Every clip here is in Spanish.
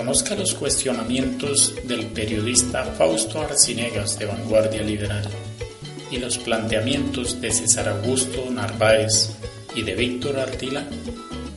Conozca los cuestionamientos del periodista Fausto Arcinegas de Vanguardia Liberal y los planteamientos de César Augusto Narváez y de Víctor Artila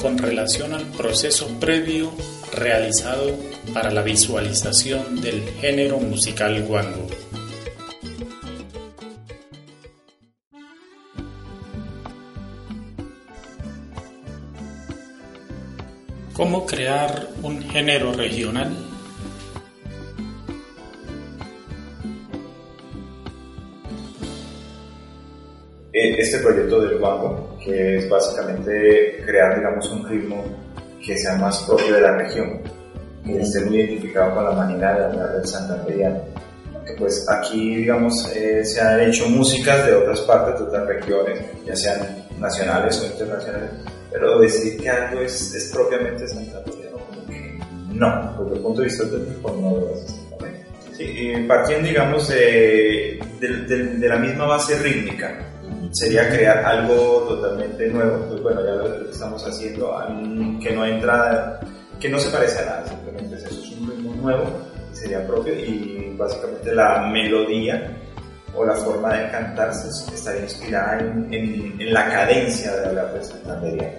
con relación al proceso previo realizado para la visualización del género musical guango. ¿Cómo crear un género regional? Eh, este proyecto del guango, que es básicamente crear, digamos, un ritmo que sea más propio de la región, que esté muy identificado con la manera de hablar del santanderiano. Que pues aquí, digamos, eh, se han hecho músicas de otras partes, de otras regiones, ya sean nacionales o internacionales, pero decir que algo es, es propiamente santanderiano, como que no, desde el punto de vista técnico no lo es exactamente. Sí, partiendo, digamos, de, de, de, de, la misma base rítmica, sería crear algo totalmente nuevo, pues bueno, ya lo estamos haciendo, que no entra, que no se parece a nada, simplemente eso es un ritmo nuevo, sería propio y básicamente la melodía o la forma de cantarse estaría inspirada en, en, en la cadencia de hablar de santanderiano.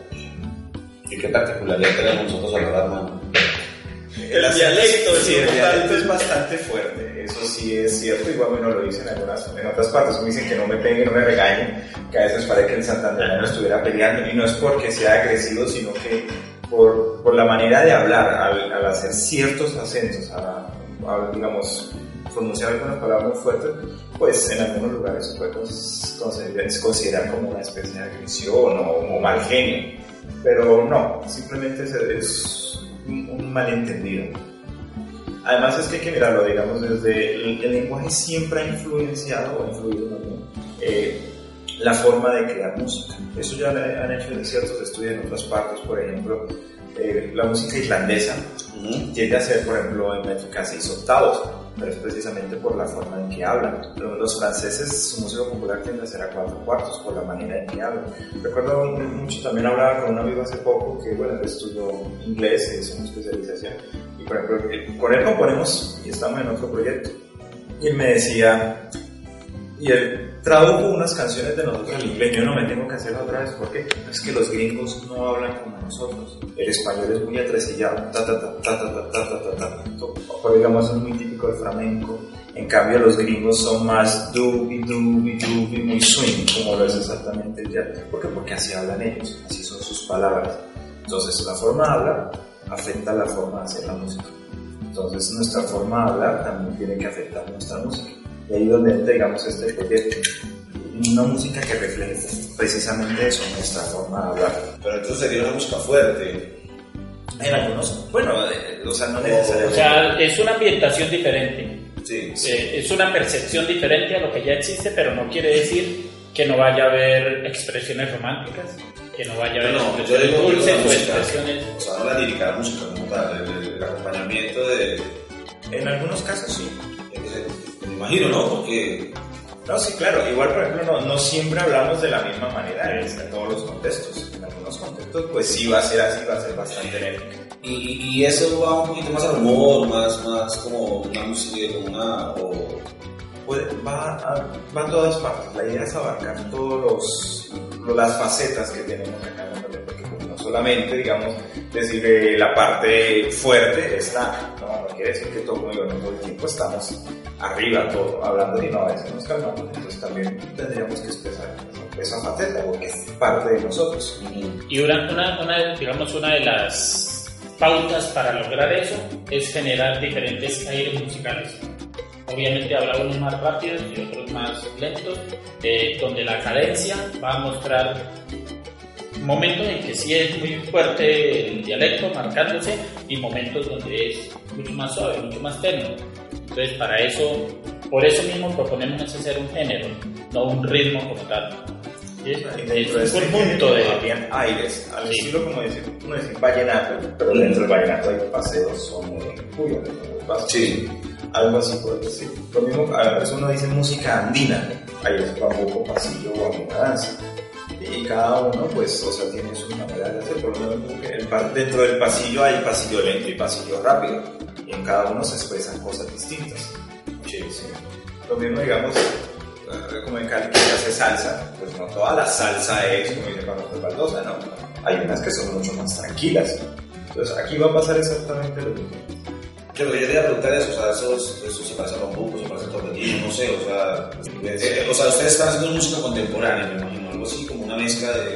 ¿Y qué particularidad tenemos nosotros al hablar, mano? El dialecto, sí, el dialecto es bastante fuerte, eso sí es cierto, igual uno lo dice en, algunas, en otras partes, me dicen que no me peguen, no me regañen, que a veces parece que el santandereano estuviera peleando, y no es porque sea agresivo, sino que por, por la manera de hablar, al, al hacer ciertos acentos, a, a, digamos, pronunciar algunas palabras muy fuertes, pues en algunos lugares se puede considerar, como una especie de agresión o, o mal genio, pero no, simplemente es, es un malentendido. Además es que hay que mirarlo, digamos, desde el, el lenguaje siempre ha influenciado o influido también eh, la forma de crear música. Eso ya han hecho ciertos estudios en otras partes, por ejemplo, eh, la música islandesa uh -huh. tiende a ser, por ejemplo, en métrica 6 octavos, pero es precisamente por la forma en que hablan. Los franceses, su música popular tiende a ser a cuatro cuartos por la manera en que hablan. Recuerdo mucho, también hablaba con un amigo hace poco que, bueno, estudió inglés, hizo una especialización, y por ejemplo, con él componemos y estamos en otro proyecto. Y él me decía, y él tradujo unas canciones de nosotros al inglés. Yo no me tengo que hacerlo otra vez porque es que los gringos no hablan como nosotros. El español es muy atresillado, ta ta ta ta ta ta ta ta ta. Por digamos es muy típico del flamenco. En cambio los gringos son más dubi dubi dubi muy swing, como lo es exactamente el jazz. ¿Por qué? Porque así hablan ellos, así son sus palabras. Entonces la forma de hablar afecta la forma de hacer la música. Entonces nuestra forma de hablar también tiene que afectar nuestra música. Y ahí donde entra, digamos, este proyecto. Una música que refleje precisamente eso, nuestra forma de hablar. Pero entonces sería una música fuerte. En algunos, bueno, eh, o sea, no necesariamente. O sea, es una ambientación diferente. Sí, sí. Eh, es una percepción diferente a lo que ya existe, pero no quiere decir que no vaya a haber expresiones románticas, que no vaya a haber no, expresiones yo digo dulces o expresiones... O sea, no la lírica, la música como tal, el, el, el acompañamiento de... En algunos casos sí. Imagino, ¿no? Porque... No, sí, claro. Igual, por ejemplo, no, no siempre hablamos de la misma manera en todos los contextos. En algunos contextos, pues sí va a ser así, va a ser bastante enérgica. Y, y, eso va un poquito más al humor, más, más como una música, como una... O... Pues va, a, va a todas partes. La idea es abarcar todos los las facetas que tenemos acá en solamente, digamos, decir que la parte fuerte está, no, no quiere decir que todo, todo el tiempo estamos arriba, todo, hablando y no, a veces nos calmamos, entonces también tendríamos que expresar esa faceta, porque es parte de nosotros. Y una, una, una, digamos, una de las pautas para lograr eso es generar diferentes aires musicales. Obviamente habrá unos más rápidos y otros más lentos, eh, donde la cadencia va a mostrar momentos en que sí es muy fuerte el dialecto marcándose y momentos donde es mucho más suave, mucho más tenue. Entonces para eso, por eso mismo proponemos hacer un género, no un ritmo como tal. ¿Sí? Es un punto de bien aires, al sí. estilo como decir, uno decir vallenato, pero dentro del vallenato hay paseos, son cuyo, sí. algo así por decir. Lo mismo, a veces uno dice música andina, ahí es bambuco, pasillo o alguna danza. Y cada uno pues o sea tiene su manera de hacer por lo menos dentro del pasillo hay pasillo lento y pasillo rápido y en cada uno se expresan cosas distintas. Sí, sí. lo mismo digamos como en Cali que hace salsa pues no toda la salsa es como dice Juan Baldosa no hay unas que son mucho más tranquilas. Entonces aquí va a pasar exactamente lo mismo. Yo lo que yo quería preguntar es, o sea, eso, eso se parece a bambuco, se parece a torbellino, no sé, o sea, eh, o sea, ustedes están haciendo música contemporánea, me imagino, algo así como una mezcla de...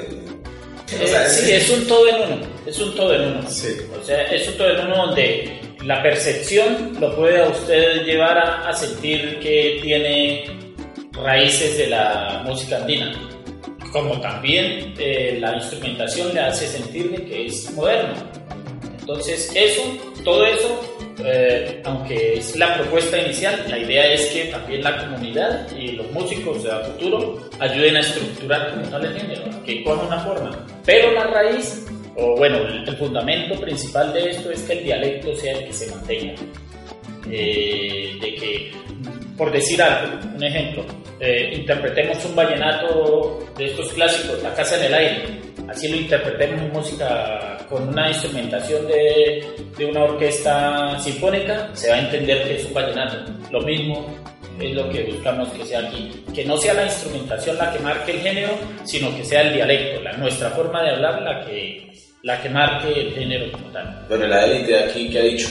Eh, sí, es un todo en uno, es un todo en uno. Sí. O sea, es un todo en uno donde la percepción lo puede a usted llevar a, a sentir que tiene raíces de la música andina, como también eh, la instrumentación le hace sentirle que es moderno. Entonces, eso, todo eso eh, aunque es la propuesta inicial, la idea es que también la comunidad y los músicos de futuro ayuden a estructurar como tal el género, que coja una forma. Pero la raíz, o bueno, el, fundamento principal de esto es que el dialecto sea el que se mantenga. Eh, de que, por decir algo, un ejemplo, eh, interpretemos un vallenato de estos clásicos, La Casa en el Aire, así lo interpretemos música con una instrumentación de, de, una orquesta sinfónica, se va a entender que es un vallenato. Lo mismo es lo que buscamos que sea aquí, que no sea la instrumentación la que marque el género, sino que sea el dialecto, la, nuestra forma de hablar la que, la que marque el género como tal. Bueno, la élite aquí, ¿qué ha dicho?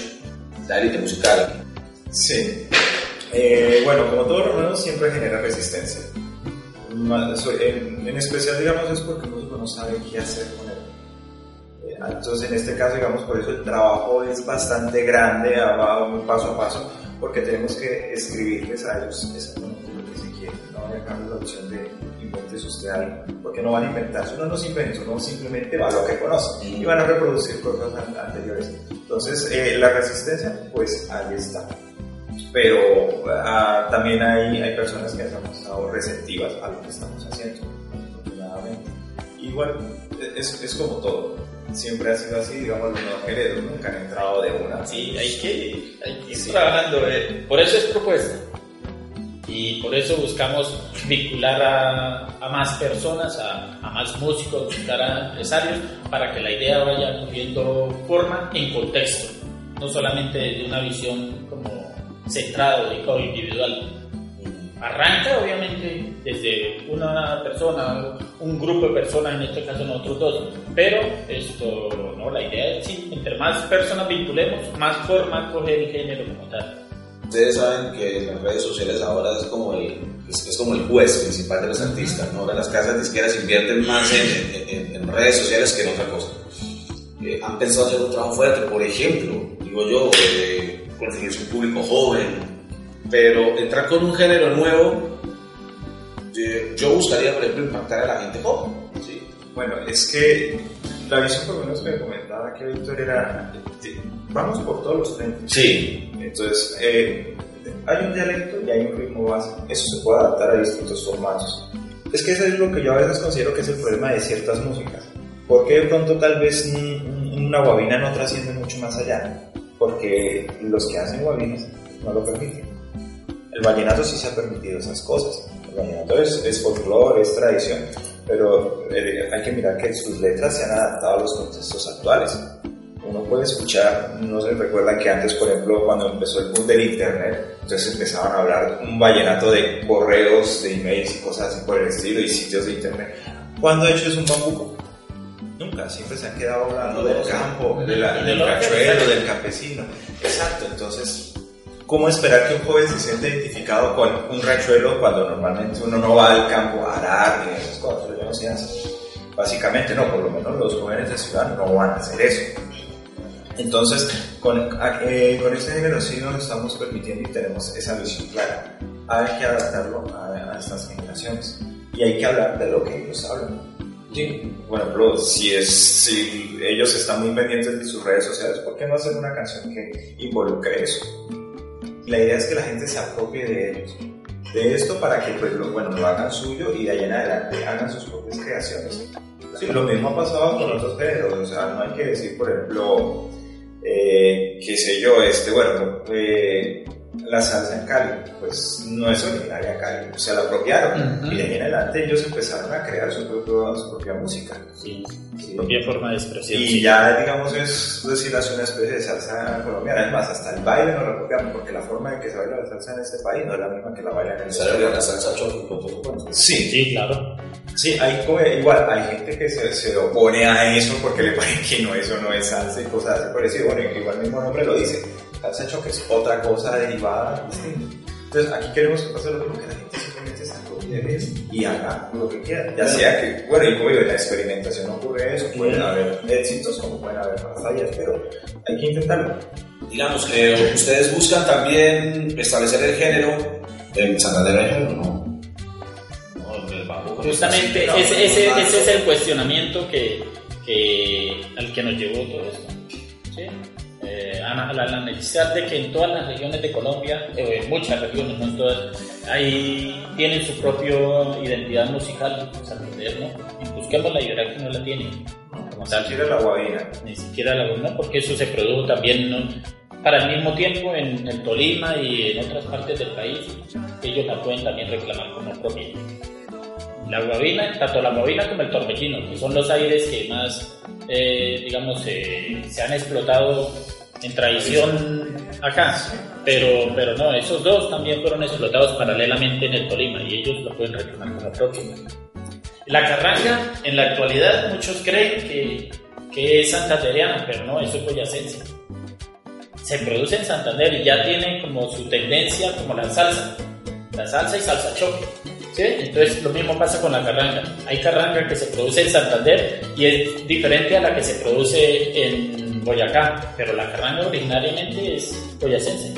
La élite musical. Sí. Eh, bueno, como todo romano siempre genera resistencia. En, en, especial, digamos, es porque el músico no sabe qué hacer con él. Entonces, en este caso, digamos, por eso el trabajo es bastante grande, va paso a paso, porque tenemos que escribirles a ellos exactamente lo que se quiere, no dejarles la opción de inventes usted algo, porque no van a inventarse, uno no se inventa, uno simplemente va a lo que conoce y van a reproducir cosas anteriores. Entonces, eh, la resistencia, pues ahí está pero ah, también hay, hay personas que han estado receptivas a lo que estamos haciendo, afortunadamente. Y bueno, es, es como todo. Siempre ha sido así, digamos, los heredos nunca han entrado de una. Sí, hay que, hay que ir trabajando. Eh. Por eso es propuesta. Y por eso buscamos vincular a, a más personas, a, a, más músicos, buscar a empresarios, para que la idea vaya cogiendo forma en contexto, no solamente de una visión como centrado, dedicado individual. Arranca obviamente desde una persona, un grupo de personas, en este caso nosotros dos, pero esto, no, la idea es sí, entre más personas vinculemos, más forma coge el género como tal. Ustedes saben que las redes sociales ahora es como el, es, como el juez principal de los artistas, ¿no? Las casas disqueras invierten más en, en, redes sociales que en otra cosa. Eh, han pensado hacer un trabajo fuerte, por ejemplo, digo yo, eh, conseguirse un público joven, pero entrar con un género nuevo, yo buscaría, por ejemplo, impactar a la gente joven. ¿sí? Bueno, es que la visión por lo menos que comentaba que Víctor era, vamos por todos los frentes. Sí. Entonces, eh, hay un dialecto y hay un ritmo básico. Eso se puede adaptar a distintos formatos. Es que eso es lo que yo a veces considero que es el problema de ciertas músicas. Porque de pronto tal vez una guabina no trasciende mucho más allá porque los que hacen guabinas no lo permiten. El vallenato sí se ha permitido esas cosas. El vallenato es, es folclore, es tradición, pero eh, hay que mirar que sus letras se han adaptado a los contextos actuales. Uno puede escuchar, no se recuerda que antes, por ejemplo, cuando empezó el boom del internet, entonces empezaban a hablar un vallenato de correos, de emails y cosas así por el estilo y sitios de internet. ¿Cuándo de hecho es un bambuco? Nunca, siempre se han quedado hablando del campo, del cachuelo, del campesino. Exacto, entonces, ¿cómo esperar que un joven se sienta identificado con un rachuelo cuando normalmente uno no va al campo a arar ni esas cosas? Yo no sé Básicamente no, por lo menos los jóvenes de ciudad no van a hacer eso. Entonces, con, eh, con este género sí nos estamos permitiendo y tenemos esa visión clara. Hay que adaptarlo a, a estas generaciones y hay que hablar de lo que ellos hablan Sí, bueno, si, es, si ellos están muy pendientes de sus redes sociales, ¿por qué no hacer una canción que involucre eso? La idea es que la gente se apropie de ellos, de esto para que pues, lo, bueno, lo hagan suyo y de ahí en adelante hagan sus propias creaciones. Lo mismo ha pasado con otros géneros, o sea, no hay que decir, por ejemplo, eh, qué sé yo, este, bueno, eh, la salsa en Cali, pues no es originaria Cali, o sea, la apropiaron y de ahí en adelante ellos empezaron a crear su, propia música. Sí, su propia forma de expresión. Y ya, digamos, es decir, hace una especie de salsa colombiana, además hasta el baile nos lo apropiamos, porque la forma en que se baila la salsa en este país no es la misma que la bailan en el país. la salsa Sí, sí, claro. Sí, hay igual, hay gente que se, se, opone a eso porque le parece que no, eso no es salsa y cosas así por eso, bueno, igual el mismo nombre lo dice has hecho que es otra cosa derivada Entonces aquí queremos que pase lo mismo que la gente simplemente se acopie y haga lo que quiera. Ya sea que, bueno, y como digo, en la experimentación ocurre eso, pueden haber éxitos como pueden haber fallas, pero hay que intentarlo. Digamos que ustedes buscan también establecer el género en Santander hay género, ¿no? Justamente ese, ese, ese, es el cuestionamiento que, que, al que nos llevó todo esto. ¿sí? Eh, a la, necesidad de que en todas las regiones de Colombia, eh, en muchas regiones, no en todas, ahí tienen su propia identidad musical, ¿no? Y busquemos la idea que no la tiene. Ni siquiera la guabina. Ni siquiera la guabina, porque eso se produjo también para el mismo tiempo en, el Tolima y en otras partes del país, ellos la pueden también reclamar como propia. La guabina, tanto la guabina como el torbellino, que son los aires que más, eh, digamos, se han explotado en tradición acá. Pero, pero no, esos dos también fueron explotados paralelamente en el Tolima y ellos lo pueden reclamar como propio. La carranga, en la actualidad, muchos creen que, que es santanderiana, pero no, eso es boyacense. Se produce en Santander y ya tiene como su tendencia como la salsa. La salsa y salsa choque. ¿Sí? Entonces lo mismo pasa con la carranga. Hay carranga que se produce en Santander y es diferente a la que se produce en Boyacá, pero la carranga originariamente es boyacense.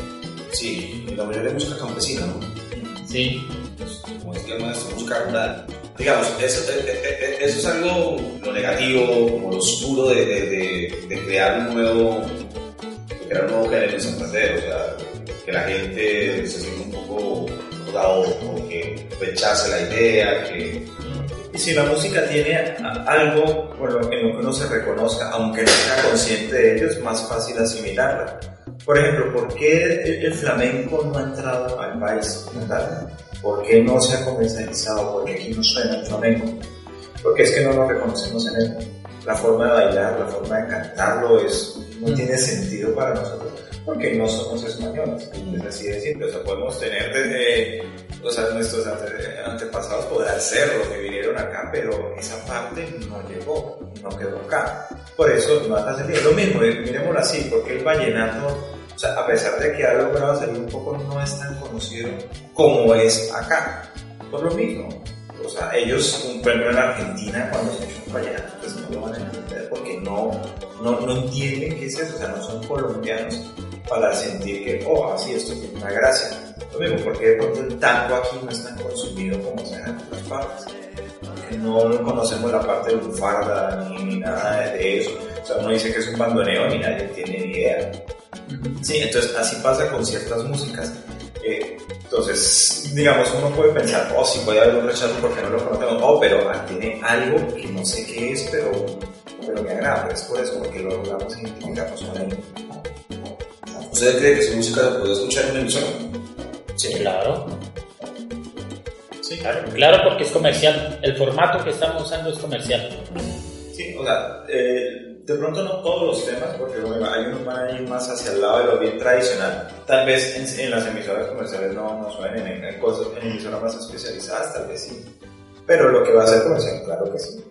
Sí, la mayoría de música campesina, ¿no? Sí. Pues, como decía el maestro, música rural. Digamos, eso, eh, eh, eh, eso, es algo lo negativo, como lo oscuro de, de, de, crear un nuevo, de crear un nuevo género en Santander, o sea, que la gente se sienta un poco rodado, o que rechace la idea, que si la música tiene algo por lo que uno se reconozca, aunque no sea consciente de ello, es más fácil asimilarla. Por ejemplo, ¿por qué el, flamenco no ha entrado al país? ¿verdad? ¿Por qué no se ha comercializado? ¿Por qué aquí no suena el flamenco? Porque es que no lo reconocemos en él. La forma de bailar, la forma de cantarlo es, no tiene sentido para nosotros porque no somos españoles. Es así de simple. O sea, podemos tener desde, o sea, nuestros antepasados podrán ser los que vinieron acá, pero esa parte no llegó, no quedó acá. Por eso no hace sentido. Lo mismo, eh, miremoslo así, porque el vallenato, o sea, a pesar de que ha logrado salir un poco, no es tan conocido como es acá. Por lo mismo. O sea, ellos, por ejemplo, en Argentina, cuando se echan vallenato, pues no lo van a entender porque no, no, no entienden qué es eso, o sea, no son colombianos para sentir que, oh, así esto tiene una gracia. Lo mismo, porque de pronto el tango aquí no es tan consumido como se en otras partes. Porque no conocemos la parte de bufarda ni, ni nada de eso. O sea, uno dice que es un bandoneo y nadie tiene ni idea. Sí, entonces así pasa con ciertas músicas. Entonces, digamos, uno puede pensar, oh, sí puede haber un rechazo porque no lo conocemos, oh, pero tiene algo que no sé qué es, pero, pero me agrada, es por eso, porque lo logramos identificar con él. ¿Usted cree que su música se puede escuchar en una emisora? Sí, claro. Sí, claro. Claro, porque es comercial. El formato que estamos usando es comercial. Sí, o sea, eh, de pronto no todos los temas, porque bueno, hay unos van a ir más hacia el lado de lo bien tradicional. Tal vez en, las emisoras comerciales no, no suenen, en, cosas, en emisoras más especializadas tal vez sí. Pero lo que va a ser comercial, claro que sí.